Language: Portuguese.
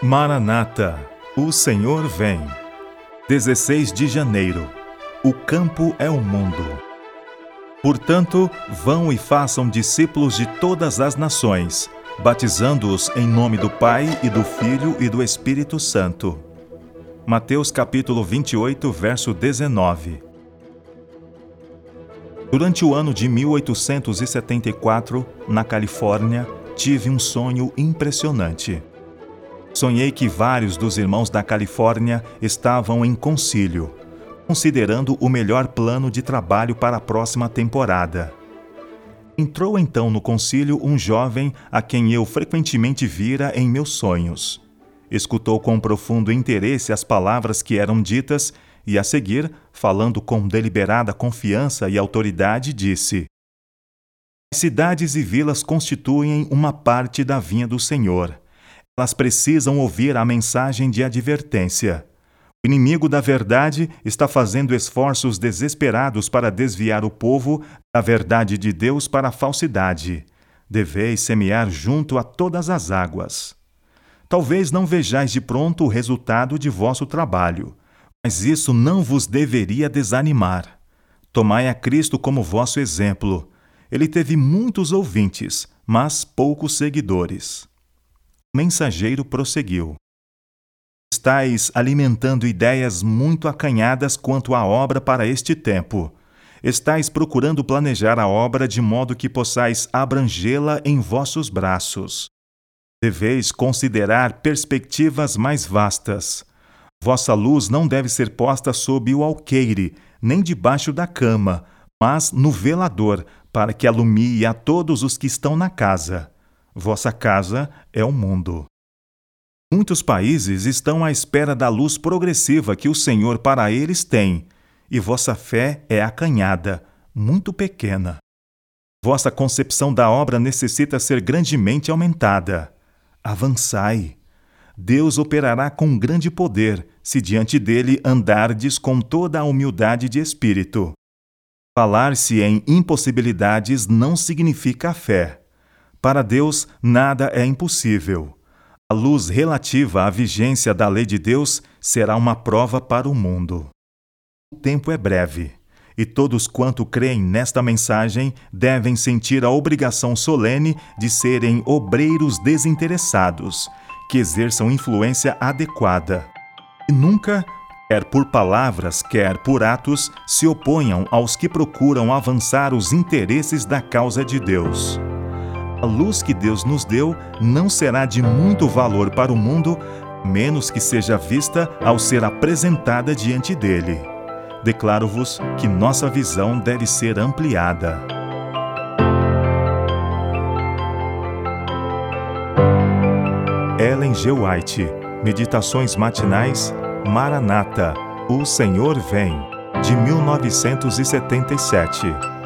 Maranata, o Senhor vem. 16 de janeiro. O campo é o mundo. Portanto, vão e façam discípulos de todas as nações, batizando-os em nome do Pai e do Filho e do Espírito Santo. Mateus capítulo 28, verso 19. Durante o ano de 1874, na Califórnia, tive um sonho impressionante. Sonhei que vários dos irmãos da Califórnia estavam em concílio, considerando o melhor plano de trabalho para a próxima temporada. Entrou então no concílio um jovem a quem eu frequentemente vira em meus sonhos. Escutou com profundo interesse as palavras que eram ditas e, a seguir, falando com deliberada confiança e autoridade, disse: As cidades e vilas constituem uma parte da vinha do Senhor elas precisam ouvir a mensagem de advertência. O inimigo da verdade está fazendo esforços desesperados para desviar o povo da verdade de Deus para a falsidade. Deveis semear junto a todas as águas. Talvez não vejais de pronto o resultado de vosso trabalho, mas isso não vos deveria desanimar. Tomai a Cristo como vosso exemplo. Ele teve muitos ouvintes, mas poucos seguidores mensageiro prosseguiu: Estais alimentando ideias muito acanhadas quanto à obra para este tempo. Estais procurando planejar a obra de modo que possais abrangê-la em vossos braços. Deveis considerar perspectivas mais vastas. Vossa luz não deve ser posta sob o alqueire, nem debaixo da cama, mas no velador, para que alumie a todos os que estão na casa. Vossa casa é o mundo. Muitos países estão à espera da luz progressiva que o Senhor para eles tem, e vossa fé é acanhada, muito pequena. Vossa concepção da obra necessita ser grandemente aumentada. Avançai. Deus operará com grande poder, se diante dele andardes com toda a humildade de espírito. Falar-se em impossibilidades não significa fé. Para Deus, nada é impossível. A luz relativa à vigência da lei de Deus será uma prova para o mundo. O tempo é breve, e todos quanto creem nesta mensagem devem sentir a obrigação solene de serem obreiros desinteressados, que exerçam influência adequada. E nunca, quer por palavras, quer por atos, se oponham aos que procuram avançar os interesses da causa de Deus. A luz que Deus nos deu não será de muito valor para o mundo, menos que seja vista ao ser apresentada diante dele. Declaro-vos que nossa visão deve ser ampliada. Ellen G. White, Meditações Matinais, Maranata, O Senhor Vem, de 1977.